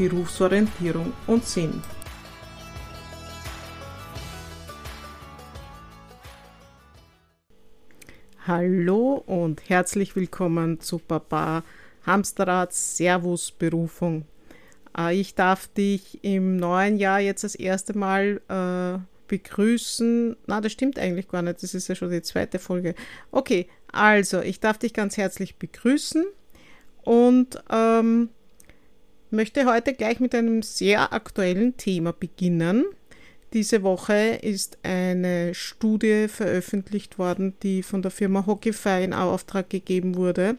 Berufsorientierung und Sinn. Hallo und herzlich willkommen zu Papa Hamsterrad Servus Berufung. Äh, ich darf dich im neuen Jahr jetzt das erste Mal äh, begrüßen. Na, das stimmt eigentlich gar nicht. Das ist ja schon die zweite Folge. Okay, also ich darf dich ganz herzlich begrüßen und ähm, möchte heute gleich mit einem sehr aktuellen Thema beginnen. Diese Woche ist eine Studie veröffentlicht worden, die von der Firma Hockeyfy in Auftrag gegeben wurde,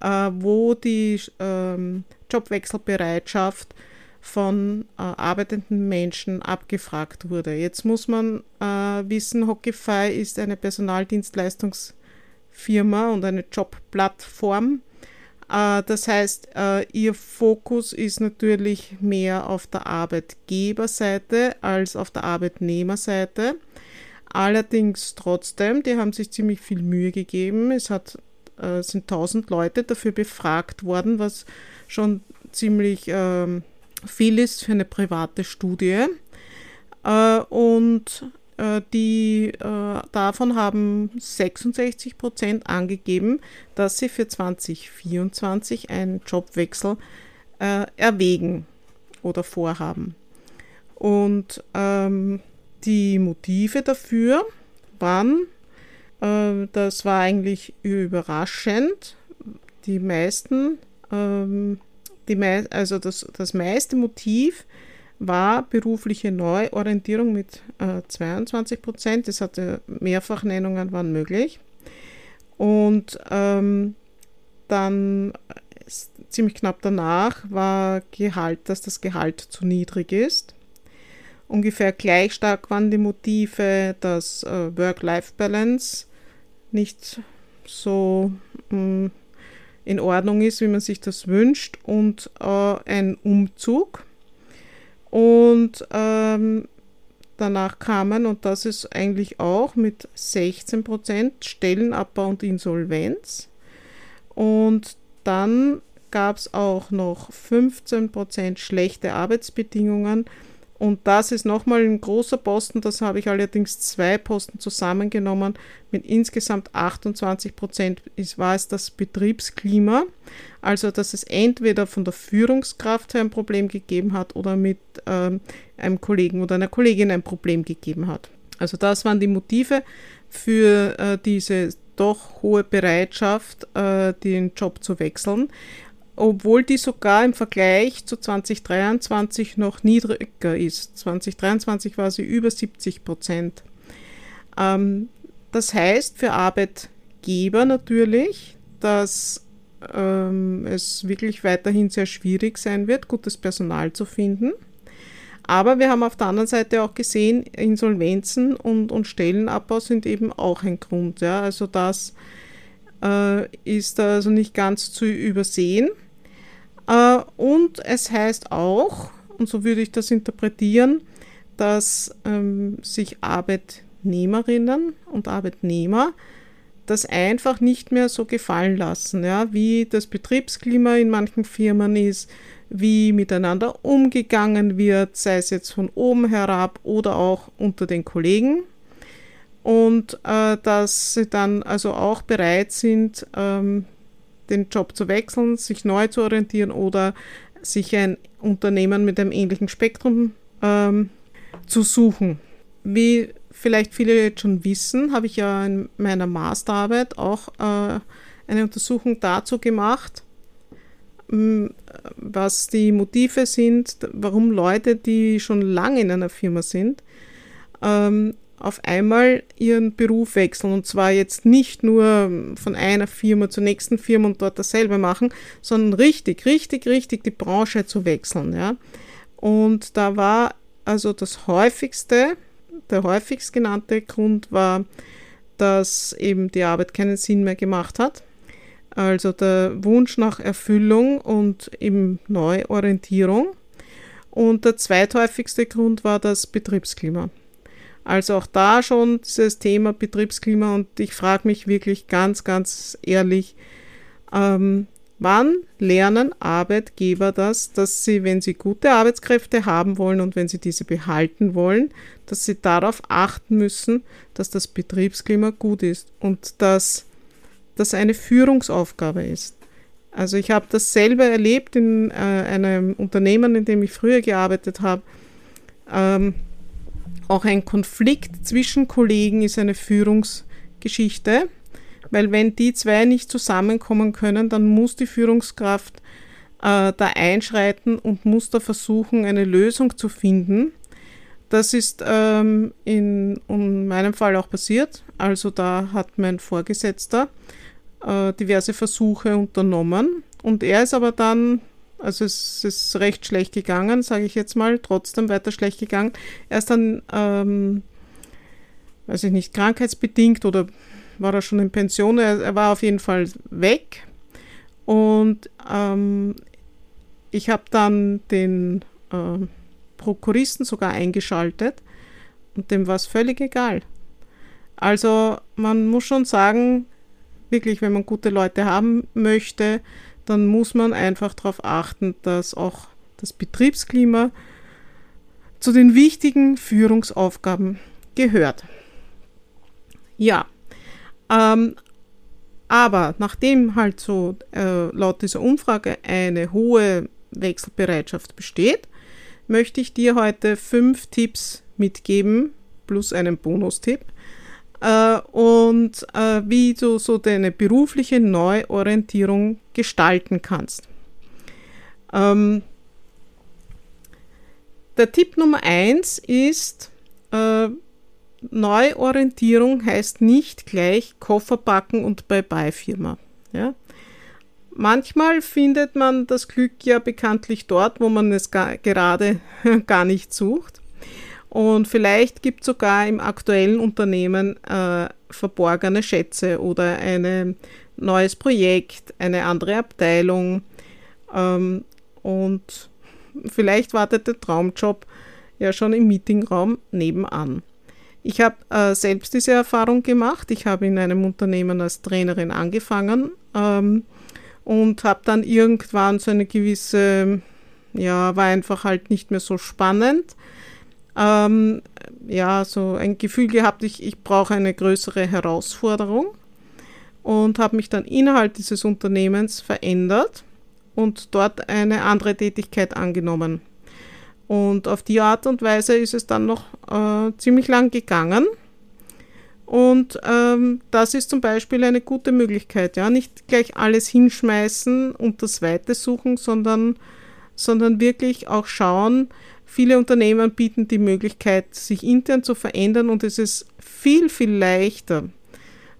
äh, wo die ähm, Jobwechselbereitschaft von äh, arbeitenden Menschen abgefragt wurde. Jetzt muss man äh, wissen, Hockeyfy ist eine Personaldienstleistungsfirma und eine Jobplattform das heißt, äh, ihr Fokus ist natürlich mehr auf der Arbeitgeberseite als auf der Arbeitnehmerseite. Allerdings trotzdem, die haben sich ziemlich viel Mühe gegeben. Es hat, äh, sind 1000 Leute dafür befragt worden, was schon ziemlich ähm, viel ist für eine private Studie. und äh, die äh, davon haben 66 Prozent angegeben, dass sie für 2024 einen Jobwechsel äh, erwägen oder vorhaben. Und ähm, die Motive dafür waren, äh, das war eigentlich überraschend, die meisten, ähm, die mei also das, das meiste Motiv war berufliche Neuorientierung mit äh, 22 Prozent. Das hatte Mehrfachnennungen waren möglich. Und ähm, dann ziemlich knapp danach war Gehalt, dass das Gehalt zu niedrig ist. Ungefähr gleich stark waren die Motive, dass äh, Work-Life-Balance nicht so mh, mm, in Ordnung ist, wie man sich das wünscht, und äh, ein Umzug und ähm, danach kamen, und das ist eigentlich auch mit 16 Prozent Stellenabbau und Insolvenz. Und dann gab es auch noch 15 Prozent schlechte Arbeitsbedingungen und das ist nochmal ein großer Posten, das habe ich allerdings zwei Posten zusammengenommen. Mit insgesamt 28 Prozent war es das Betriebsklima. Also, dass es entweder von der Führungskraft her ein Problem gegeben hat oder mit ähm, einem Kollegen oder einer Kollegin ein Problem gegeben hat. Also, das waren die Motive für äh, diese doch hohe Bereitschaft, äh, den Job zu wechseln obwohl die sogar im Vergleich zu 2023 noch niedriger ist. 2023 war sie über 70 Prozent. Ähm, das heißt für Arbeitgeber natürlich, dass ähm, es wirklich weiterhin sehr schwierig sein wird, gutes Personal zu finden. Aber wir haben auf der anderen Seite auch gesehen, Insolvenzen und, und Stellenabbau sind eben auch ein Grund. Ja? Also das äh, ist also nicht ganz zu übersehen. Äh, und es heißt auch, und so würde ich das interpretieren, dass ähm, sich Arbeitnehmerinnen und Arbeitnehmer das einfach nicht mehr so gefallen lassen, ja, wie das Betriebsklima in manchen Firmen ist, wie miteinander umgegangen wird, sei es jetzt von oben herab oder auch unter den Kollegen. Und äh, dass sie dann also auch bereit sind, ähm, den Job zu wechseln, sich neu zu orientieren oder sich ein Unternehmen mit einem ähnlichen Spektrum ähm, zu suchen. Wie vielleicht viele jetzt schon wissen, habe ich ja in meiner Masterarbeit auch äh, eine Untersuchung dazu gemacht, was die Motive sind, warum Leute, die schon lange in einer Firma sind, ähm, auf einmal ihren Beruf wechseln. Und zwar jetzt nicht nur von einer Firma zur nächsten Firma und dort dasselbe machen, sondern richtig, richtig, richtig die Branche zu wechseln. Ja. Und da war also das häufigste, der häufigst genannte Grund war, dass eben die Arbeit keinen Sinn mehr gemacht hat. Also der Wunsch nach Erfüllung und eben Neuorientierung. Und der zweithäufigste Grund war das Betriebsklima. Also auch da schon dieses Thema Betriebsklima und ich frage mich wirklich ganz, ganz ehrlich, ähm, wann lernen Arbeitgeber das, dass sie, wenn sie gute Arbeitskräfte haben wollen und wenn sie diese behalten wollen, dass sie darauf achten müssen, dass das Betriebsklima gut ist und dass das eine Führungsaufgabe ist. Also ich habe das selber erlebt in äh, einem Unternehmen, in dem ich früher gearbeitet habe. Ähm, auch ein Konflikt zwischen Kollegen ist eine Führungsgeschichte, weil wenn die zwei nicht zusammenkommen können, dann muss die Führungskraft äh, da einschreiten und muss da versuchen, eine Lösung zu finden. Das ist ähm, in, in meinem Fall auch passiert. Also da hat mein Vorgesetzter äh, diverse Versuche unternommen und er ist aber dann also es ist recht schlecht gegangen, sage ich jetzt mal, trotzdem weiter schlecht gegangen. Er ist dann, ähm, weiß ich nicht, krankheitsbedingt oder war er schon in Pension, er, er war auf jeden Fall weg. Und ähm, ich habe dann den äh, Prokuristen sogar eingeschaltet und dem war es völlig egal. Also man muss schon sagen, wirklich, wenn man gute Leute haben möchte, dann muss man einfach darauf achten, dass auch das Betriebsklima zu den wichtigen Führungsaufgaben gehört. Ja, ähm, aber nachdem halt so äh, laut dieser Umfrage eine hohe Wechselbereitschaft besteht, möchte ich dir heute fünf Tipps mitgeben, plus einen Bonustipp, äh, und äh, wie du so deine berufliche Neuorientierung gestalten kannst. Ähm, der Tipp Nummer eins ist, äh, Neuorientierung heißt nicht gleich Koffer packen und Bye-bye-Firma. Ja? Manchmal findet man das Glück ja bekanntlich dort, wo man es gar, gerade gar nicht sucht. Und vielleicht gibt es sogar im aktuellen Unternehmen äh, verborgene Schätze oder ein neues Projekt, eine andere Abteilung. Ähm, und vielleicht wartet der Traumjob ja schon im Meetingraum nebenan. Ich habe äh, selbst diese Erfahrung gemacht. Ich habe in einem Unternehmen als Trainerin angefangen ähm, und habe dann irgendwann so eine gewisse, ja, war einfach halt nicht mehr so spannend ähm, ja, so ein Gefühl gehabt, ich, ich brauche eine größere Herausforderung und habe mich dann innerhalb dieses Unternehmens verändert und dort eine andere Tätigkeit angenommen. Und auf die Art und Weise ist es dann noch äh, ziemlich lang gegangen. Und ähm, das ist zum Beispiel eine gute Möglichkeit, ja, nicht gleich alles hinschmeißen und das Weite suchen, sondern, sondern wirklich auch schauen, Viele Unternehmen bieten die Möglichkeit, sich intern zu verändern und es ist viel, viel leichter,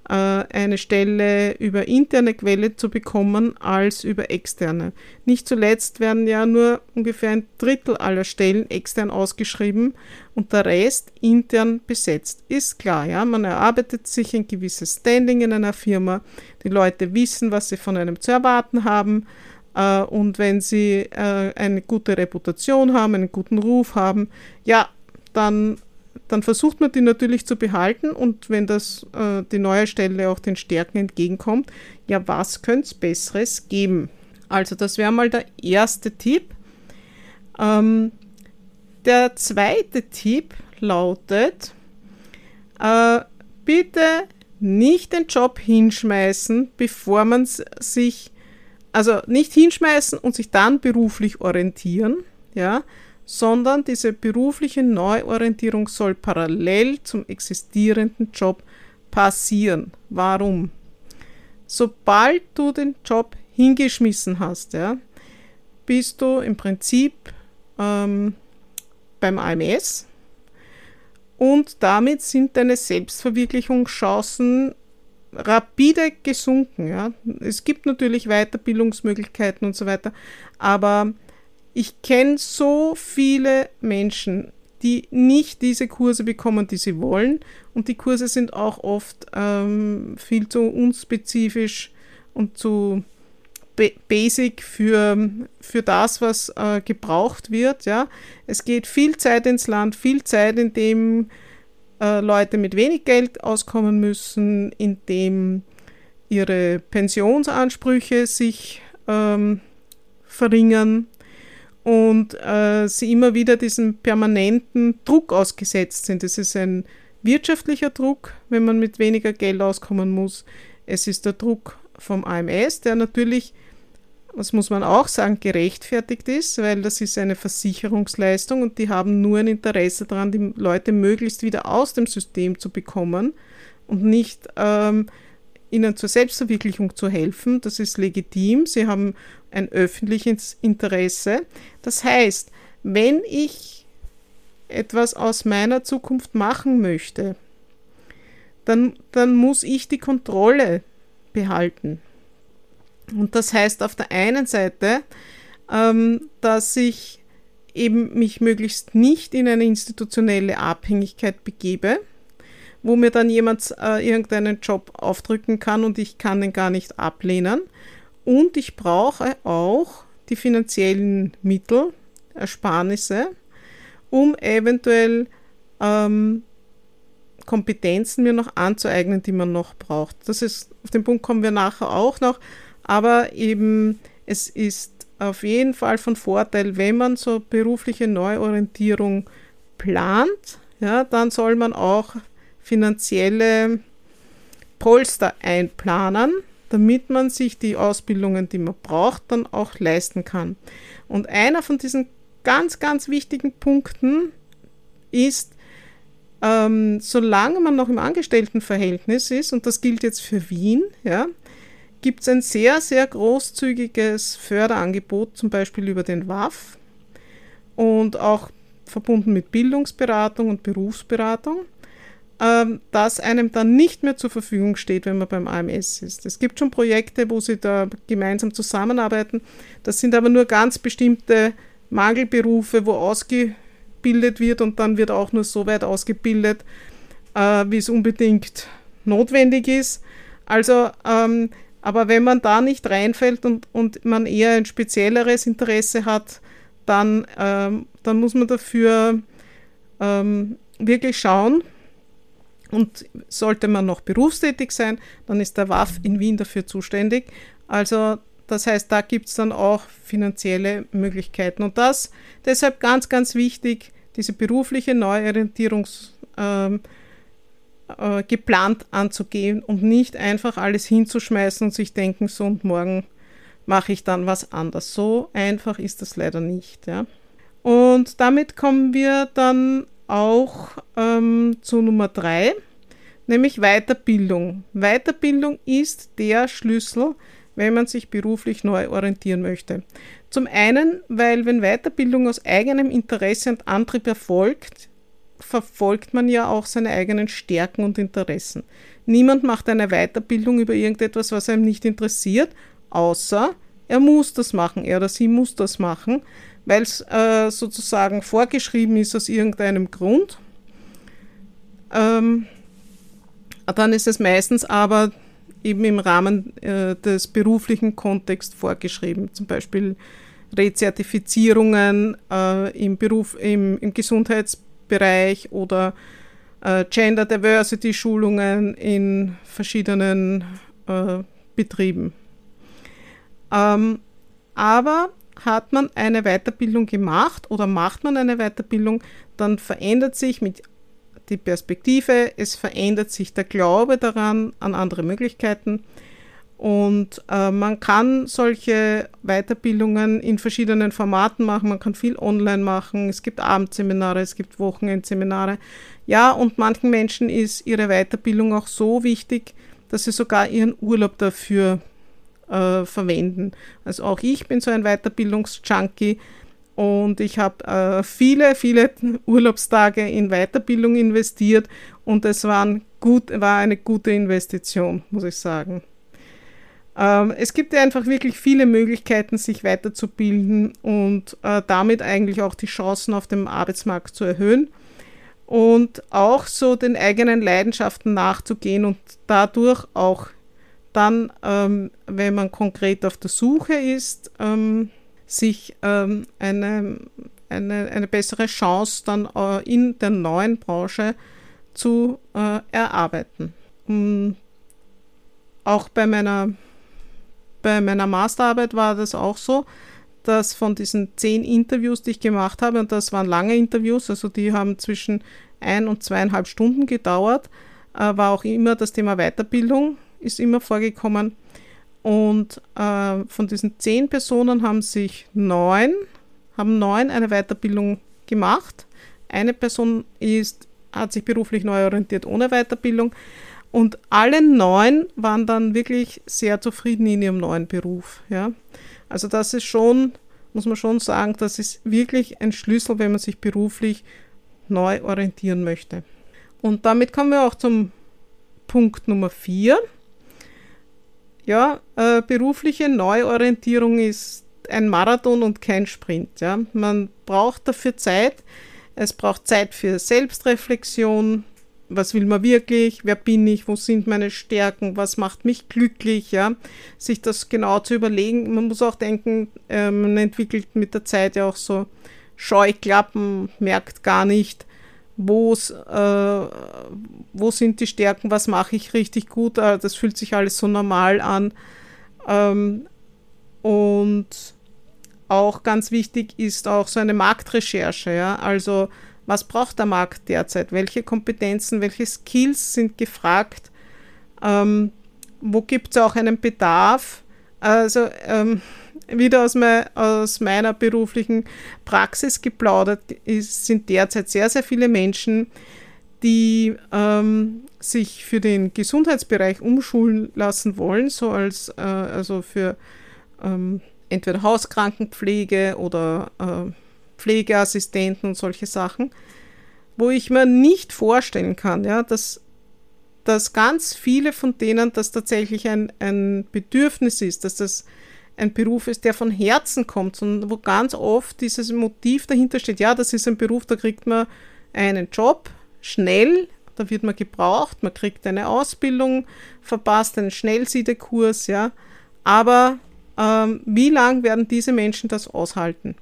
äh, eine Stelle über interne Quelle zu bekommen als über externe. Nicht zuletzt werden ja nur ungefähr ein Drittel aller Stellen extern ausgeschrieben und der Rest intern besetzt. Ist klar, ja, man erarbeitet sich ein gewisses Standing in einer Firma, die Leute wissen, was sie von einem zu erwarten haben und wenn sie äh, eine gute Reputation haben, einen guten Ruf haben, ja, dann, dann versucht man die natürlich zu behalten und wenn das äh, die neue Stelle auch den Stärken entgegenkommt, ja, was könnte es Besseres geben? Also das wäre mal der erste Tipp. Ähm, der zweite Tipp lautet, äh, bitte nicht den Job hinschmeißen, bevor man sich also nicht hinschmeißen und sich dann beruflich orientieren, ja, sondern diese berufliche Neuorientierung soll parallel zum existierenden Job passieren. Warum? Sobald du den Job hingeschmissen hast, ja, bist du im Prinzip ähm, beim AMS und damit sind deine Selbstverwirklichungschancen rapide gesunken. Ja. Es gibt natürlich Weiterbildungsmöglichkeiten und so weiter, aber Ich kenne so viele Menschen, die nicht diese Kurse bekommen, die sie wollen. Und die Kurse sind auch oft ähm, viel zu unspezifisch und zu basic für, für das, was äh, gebraucht wird. Ja. Es geht viel Zeit ins Land, viel Zeit, in dem äh, Leute mit wenig Geld auskommen müssen, in dem ihre Pensionsansprüche sich ähm, verringern und äh, sie immer wieder diesem permanenten Druck ausgesetzt sind. Es ist ein wirtschaftlicher Druck, wenn man mit weniger Geld auskommen muss. Es ist der Druck vom AMS, der natürlich, das muss man auch sagen, gerechtfertigt ist, weil das ist eine Versicherungsleistung und die haben nur ein Interesse daran, die Leute möglichst wieder aus dem System zu bekommen und nicht ähm, ihnen zur Selbstverwirklichung zu helfen. Das ist legitim. Sie haben ein öffentliches Interesse. Das heißt, wenn ich etwas aus meiner Zukunft machen möchte, dann, dann muss ich die Kontrolle behalten. Und das heißt auf der einen Seite, ähm, dass ich eben mich möglichst nicht in eine institutionelle Abhängigkeit begebe, wo mir dann jemand äh, irgendeinen Job aufdrücken kann und ich kann den gar nicht ablehnen. Und ich brauche auch die finanziellen Mittel, Ersparnisse, um eventuell ähm, Kompetenzen mir noch anzueignen, die man noch braucht. Das ist, auf den Punkt kommen wir nachher auch noch, aber eben es ist auf jeden Fall von Vorteil, wenn man so berufliche Neuorientierung plant, ja, dann soll man auch finanzielle Polster einplanen, damit man sich die Ausbildungen, die man braucht, dann auch leisten kann. Und einer von diesen ganz, ganz wichtigen Punkten ist, ähm, solange man noch im Angestelltenverhältnis ist, und das gilt jetzt für Wien, ja, gibt es ein sehr, sehr großzügiges Förderangebot, zum Beispiel über den WAF und auch verbunden mit Bildungsberatung und Berufsberatung ähm, das einem dann nicht mehr zur Verfügung steht, wenn man beim AMS ist. Es gibt schon Projekte, wo sie da gemeinsam zusammenarbeiten. Das sind aber nur ganz bestimmte Mangelberufe, wo ausgebildet wird und dann wird auch nur so weit ausgebildet, äh, wie es unbedingt notwendig ist. Also, ähm, aber wenn man da nicht reinfällt und, und man eher ein spezielleres Interesse hat, dann, ähm, dann muss man dafür ähm, wirklich schauen, und sollte man noch berufstätig sein, dann ist der WAF in Wien dafür zuständig. Also das heißt, da gibt es dann auch finanzielle Möglichkeiten. Und das deshalb ganz, ganz wichtig, diese berufliche Neuorientierung ähm, äh, geplant anzugehen und nicht einfach alles hinzuschmeißen und sich denken, so und morgen mache ich dann was anders. So einfach ist das leider nicht. Ja. Und damit kommen wir dann auch ähm, zu Nummer drei, nämlich Weiterbildung. Weiterbildung ist der Schlüssel, wenn man sich beruflich neu orientieren möchte. Zum einen, weil wenn Weiterbildung aus eigenem Interesse und Antrieb erfolgt, verfolgt man ja auch seine eigenen Stärken und Interessen. Niemand macht eine Weiterbildung über irgendetwas, was einem nicht interessiert, außer er muss das machen, er oder sie muss das machen, weil es äh, sozusagen vorgeschrieben ist aus irgendeinem Grund. Ähm, dann ist es meistens aber eben im Rahmen äh, des beruflichen Kontexts vorgeschrieben, zum Beispiel Rezertifizierungen äh, im Beruf, im, im Gesundheitsbereich oder äh, Gender Diversity Schulungen in verschiedenen äh, Betrieben. Ähm, aber hat man eine Weiterbildung gemacht oder macht man eine Weiterbildung, dann verändert sich mit die Perspektive, es verändert sich der Glaube daran an andere Möglichkeiten und äh, man kann solche Weiterbildungen in verschiedenen Formaten machen, man kann viel online machen, es gibt Abendseminare, es gibt Wochenendseminare. Ja, und manchen Menschen ist ihre Weiterbildung auch so wichtig, dass sie sogar ihren Urlaub dafür äh, verwenden. Also auch ich bin so ein Weiterbildungsjunkie und ich habe äh, viele, viele Urlaubstage in Weiterbildung investiert und es war eine gute Investition, muss ich sagen. Ähm, es gibt ja einfach wirklich viele Möglichkeiten, sich weiterzubilden und äh, damit eigentlich auch die Chancen auf dem Arbeitsmarkt zu erhöhen und auch so den eigenen Leidenschaften nachzugehen und dadurch auch dann, ähm, wenn man konkret auf der Suche ist, ähm, sich ähm, eine, eine, eine bessere Chance dann äh, in der neuen Branche zu äh, erarbeiten. Und auch bei meiner, bei meiner Masterarbeit war das auch so, dass von diesen zehn Interviews, die ich gemacht habe, und das waren lange Interviews, also die haben zwischen ein und zweieinhalb Stunden gedauert, äh, war auch immer das Thema Weiterbildung, ist immer vorgekommen. Und äh, von diesen zehn Personen haben sich neun, haben neun eine Weiterbildung gemacht. Eine Person ist, hat sich beruflich neu orientiert ohne Weiterbildung. Und alle neun waren dann wirklich sehr zufrieden in ihrem neuen Beruf. Ja. Also das ist schon, muss man schon sagen, das ist wirklich ein Schlüssel, wenn man sich beruflich neu orientieren möchte. Und damit kommen wir auch zum Punkt Nummer vier. Ja, äh, berufliche Neuorientierung ist ein Marathon und kein Sprint. Ja. Man braucht dafür Zeit. Es braucht Zeit für Selbstreflexion, was will man wirklich, wer bin ich, wo sind meine Stärken, was macht mich glücklich, ja, sich das genau zu überlegen. Man muss auch denken, äh, man entwickelt mit der Zeit ja auch so Scheuklappen, merkt gar nicht, äh, wo sind die Stärken, was mache ich richtig gut, äh, das fühlt sich alles so normal an. Ähm, und auch ganz wichtig ist auch so eine Marktrecherche, ja, also was braucht der Markt derzeit, welche Kompetenzen, welche Skills sind gefragt, ähm, wo gibt es auch einen Bedarf. Also ähm, wieder aus, mein, aus, meiner beruflichen Praxis geplaudert ist, sind derzeit sehr, sehr viele Menschen, die ähm, sich für den Gesundheitsbereich umschulen lassen wollen, so als äh, also für ähm, entweder Hauskrankenpflege oder äh, Pflegeassistenten und solche Sachen, wo ich mir nicht vorstellen kann, ja, dass, dass ganz viele von denen das tatsächlich ein, ein Bedürfnis ist, dass das ein Beruf ist, der von Herzen kommt und wo ganz oft dieses Motiv dahinter steht, ja, das ist ein Beruf, da kriegt man einen Job schnell, da wird man gebraucht, man kriegt eine Ausbildung, verpasst einen Schnellsiedekurs, ja, aber ähm, wie lang werden diese Menschen das aushalten?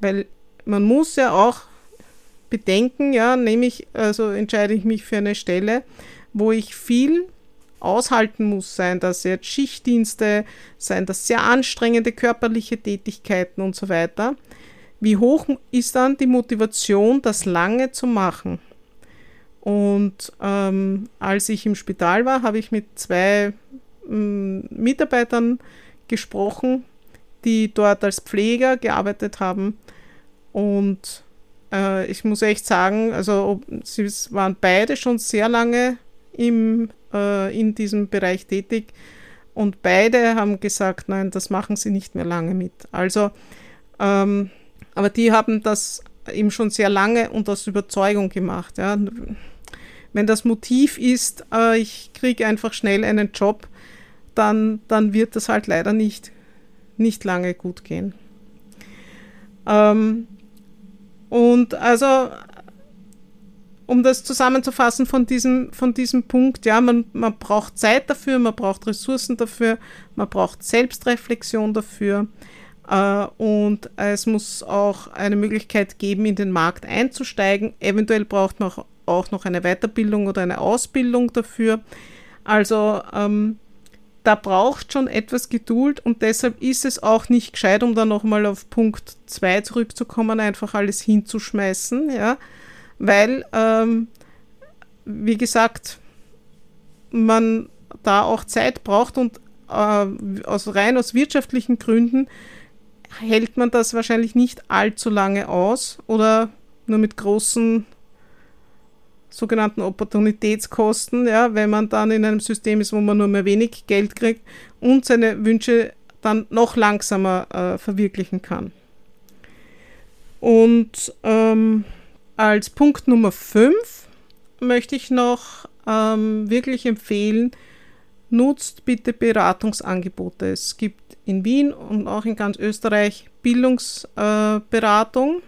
Weil man muss ja auch bedenken, ja, nämlich, also entscheide ich mich für eine Stelle, wo ich viel aushalten muss, seien das jetzt Schichtdienste, seien das sehr anstrengende körperliche Tätigkeiten und so weiter. Wie hoch ist dann die Motivation, das lange zu machen? Und ähm, als ich im Spital war, habe ich mit zwei ähm, Mitarbeitern gesprochen, die dort als Pfleger gearbeitet haben und äh, ich muss echt sagen, also sie waren beide schon sehr lange im, äh, in diesem Bereich tätig und beide haben gesagt, nein, das machen sie nicht mehr lange mit. Also, ähm, aber die haben das eben schon sehr lange und aus Überzeugung gemacht. Ja. Wenn das Motiv ist, äh, ich kriege einfach schnell einen Job, dann, dann wird das halt leider nicht, nicht lange gut gehen. Ähm, und also, um das zusammenzufassen von diesem, von diesem Punkt, ja, man, man braucht Zeit dafür, man braucht Ressourcen dafür, man braucht Selbstreflexion dafür. Uh, und es muss auch eine Möglichkeit geben, in den Markt einzusteigen. Eventuell braucht man auch noch eine Weiterbildung oder eine Ausbildung dafür. Also ähm, da braucht schon etwas Geduld und deshalb ist es auch nicht gescheit, um dann nochmal auf Punkt 2 zurückzukommen, einfach alles hinzuschmeißen, ja, weil, ähm, wie gesagt, man da auch Zeit braucht und äh, aus rein aus wirtschaftlichen Gründen hält man das wahrscheinlich nicht allzu lange aus oder nur mit großen sogenannten Opportunitätskosten, ja, wenn man dann in einem System ist, wo man nur mehr wenig Geld kriegt und seine Wünsche dann noch langsamer äh, verwirklichen kann. Und ähm, als Punkt Nummer 5 möchte ich noch ähm, wirklich empfehlen, nutzt bitte Beratungsangebote. Es gibt in Wien und auch in ganz Österreich Bildungsberatung. Äh,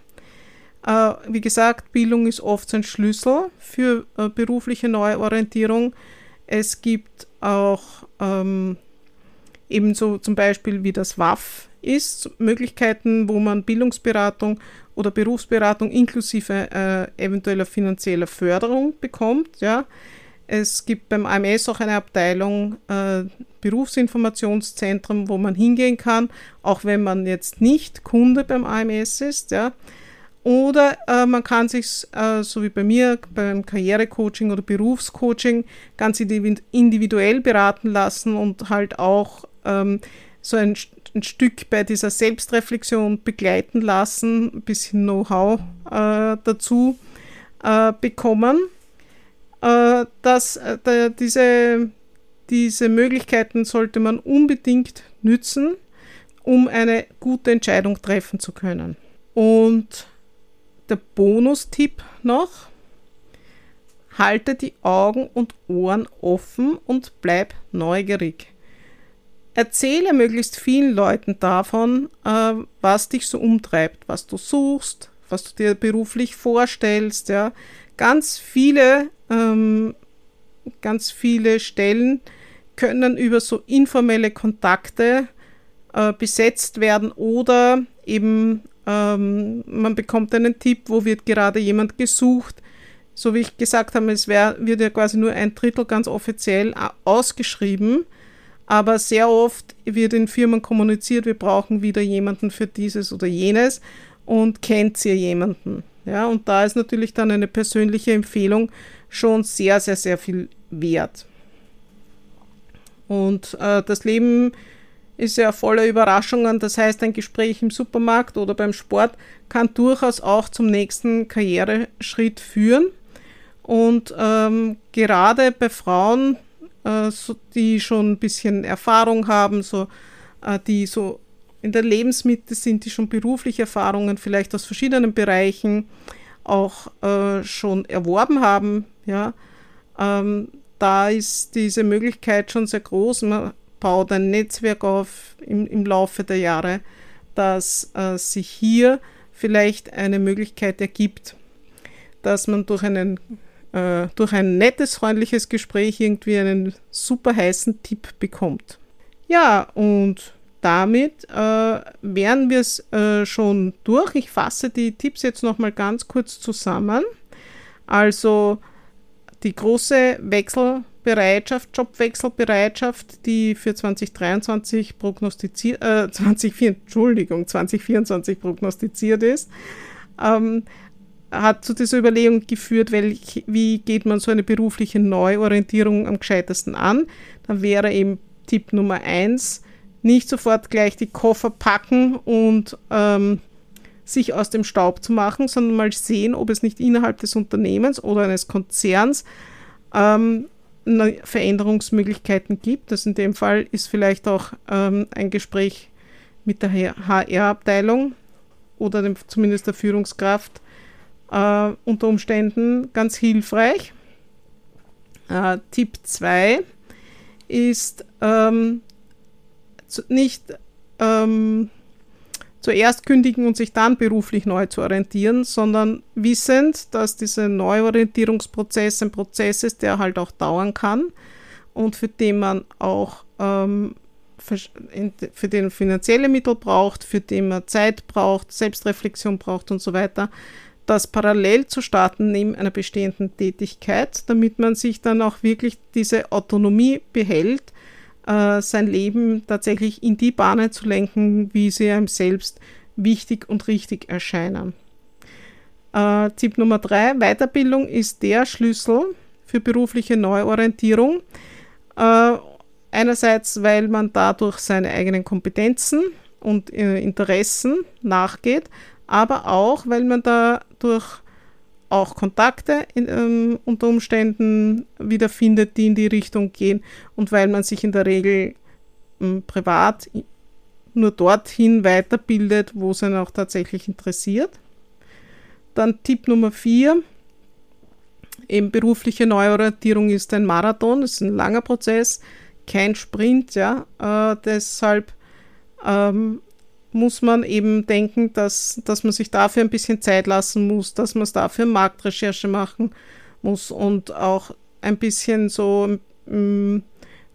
wie gesagt, Bildung ist oft ein Schlüssel für äh, berufliche Neuorientierung. Es gibt auch ähm, ebenso zum Beispiel wie das WAF ist, Möglichkeiten, wo man Bildungsberatung oder Berufsberatung inklusive äh, eventueller finanzieller Förderung bekommt. Ja. Es gibt beim AMS auch eine Abteilung äh, Berufsinformationszentrum, wo man hingehen kann, auch wenn man jetzt nicht Kunde beim AMS ist. Ja. Oder äh, man kann sich, äh, so wie bei mir, beim Karrierecoaching oder Berufscoaching ganz individuell beraten lassen und halt auch ähm, so ein, ein, Stück bei dieser Selbstreflexion begleiten lassen, ein bisschen Know-how äh, dazu äh, bekommen. Äh, dass, äh, diese, diese Möglichkeiten sollte man unbedingt nützen, um eine gute Entscheidung treffen zu können. Und der Bonustipp noch, halte die Augen und Ohren offen und bleib neugierig. Erzähle möglichst vielen Leuten davon, äh, was dich so umtreibt, was du suchst, was du dir beruflich vorstellst. Ja. Ganz viele, ähm, ganz viele Stellen können über so informelle Kontakte äh, besetzt werden oder eben ähm, man bekommt einen Tipp, wo wird gerade jemand gesucht. So wie ich gesagt habe, es wär, wird ja quasi nur ein Drittel ganz offiziell ausgeschrieben. Aber sehr oft wird in Firmen kommuniziert, wir brauchen wieder jemanden für dieses oder jenes und kennt ihr jemanden. Ja, und da ist natürlich dann eine persönliche Empfehlung schon sehr, sehr, sehr viel wert. Und äh, das Leben ist ja voller Überraschungen. Das heißt, ein Gespräch im Supermarkt oder beim Sport kann durchaus auch zum nächsten Karriereschritt führen. Und ähm, gerade bei Frauen, äh, so, die schon ein bisschen Erfahrung haben, so, äh, die so in der Lebensmitte sind, die schon berufliche Erfahrungen vielleicht aus verschiedenen Bereichen auch äh, schon erworben haben, ja, ähm, da ist diese Möglichkeit schon sehr groß. Man baut ein Netzwerk auf im, im Laufe der Jahre, dass äh, sich hier vielleicht eine Möglichkeit ergibt, dass man durch, einen, äh, durch ein nettes, freundliches Gespräch irgendwie einen super heißen Tipp bekommt. Ja, und damit äh, wären wir es äh, schon durch. Ich fasse die Tipps jetzt nochmal ganz kurz zusammen. Also die große Wechsel Bereitschaft, Jobwechselbereitschaft, die für 2023 prognostiziert, äh, 2024, Entschuldigung, 2024 prognostiziert ist, ähm, hat zu dieser Überlegung geführt, welch, wie geht man so eine berufliche Neuorientierung am gescheitesten an. Da wäre eben Tipp Nummer eins, nicht sofort gleich die Koffer packen und ähm, sich aus dem Staub zu machen, sondern mal sehen, ob es nicht innerhalb des Unternehmens oder eines Konzerns ähm, Veränderungsmöglichkeiten gibt. Das in dem Fall ist vielleicht auch ähm, ein Gespräch mit der HR-Abteilung oder dem, zumindest der Führungskraft äh, unter Umständen ganz hilfreich. Äh, Tipp 2 ist ähm, nicht ähm, zuerst kündigen und sich dann beruflich neu zu orientieren, sondern wissend, dass dieser Neuorientierungsprozess ein Prozess ist, der halt auch dauern kann und für den man auch ähm, für, für den finanzielle Mittel braucht, für den man Zeit braucht, Selbstreflexion braucht und so weiter, das parallel zu starten neben einer bestehenden Tätigkeit, damit man sich dann auch wirklich diese Autonomie behält äh, sein Leben tatsächlich in die Bahnen zu lenken, wie sie einem selbst wichtig und richtig erscheinen. Äh, Tipp Nummer drei: Weiterbildung ist der Schlüssel für berufliche Neuorientierung. Äh, einerseits, weil man dadurch seine eigenen Kompetenzen und äh, Interessen nachgeht, aber auch, weil man dadurch auch Kontakte in, ähm, unter Umständen wiederfindet, die in die Richtung gehen und weil man sich in der Regel ähm, privat nur dorthin weiterbildet, wo es einen auch tatsächlich interessiert. Dann Tipp Nummer vier, eben berufliche Neuorientierung ist ein Marathon, ist ein langer Prozess, kein Sprint, ja. Äh, deshalb ähm, muss man eben denken, dass, dass man sich dafür ein bisschen Zeit lassen muss, dass man es dafür Marktrecherche machen muss und auch ein bisschen so mh,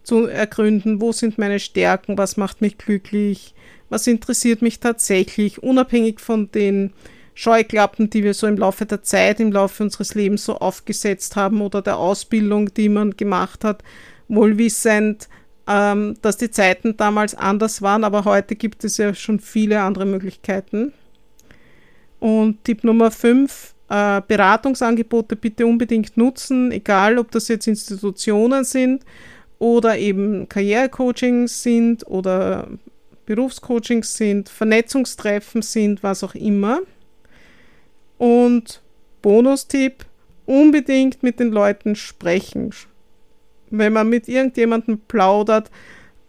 zu ergründen, wo sind meine Stärken, was macht mich glücklich, was interessiert mich tatsächlich, unabhängig von den Scheuklappen, die wir so im Laufe der Zeit, im Laufe unseres Lebens so aufgesetzt haben oder der Ausbildung, die man gemacht hat, wohlwissend, ähm, dass die Zeiten damals anders waren, aber heute gibt es ja schon viele andere Möglichkeiten. Und Tipp Nummer 5, äh, Beratungsangebote bitte unbedingt nutzen, egal ob das jetzt Institutionen sind oder eben Karrierecoachings sind oder Berufscoachings sind, Vernetzungstreffen sind, was auch immer. Und Bonustipp, unbedingt mit den Leuten sprechen. Wenn man mit irgendjemandem plaudert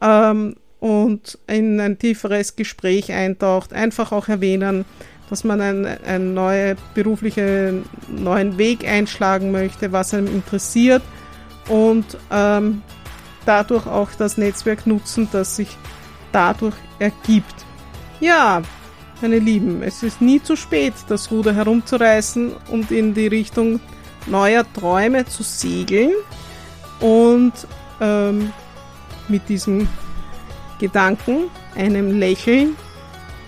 ähm, und in ein tieferes Gespräch eintaucht, einfach auch erwähnen, dass man einen, einen neue berufliche, neuen Weg einschlagen möchte, was einem interessiert und ähm, dadurch auch das Netzwerk nutzen, das sich dadurch ergibt. Ja, meine Lieben, es ist nie zu spät, das Ruder herumzureißen und in die Richtung neuer Träume zu segeln. Und ähm, mit diesem Gedanken, einem Lächeln,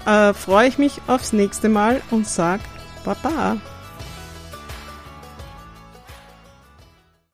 äh, freue ich mich aufs nächste Mal und sage Baba.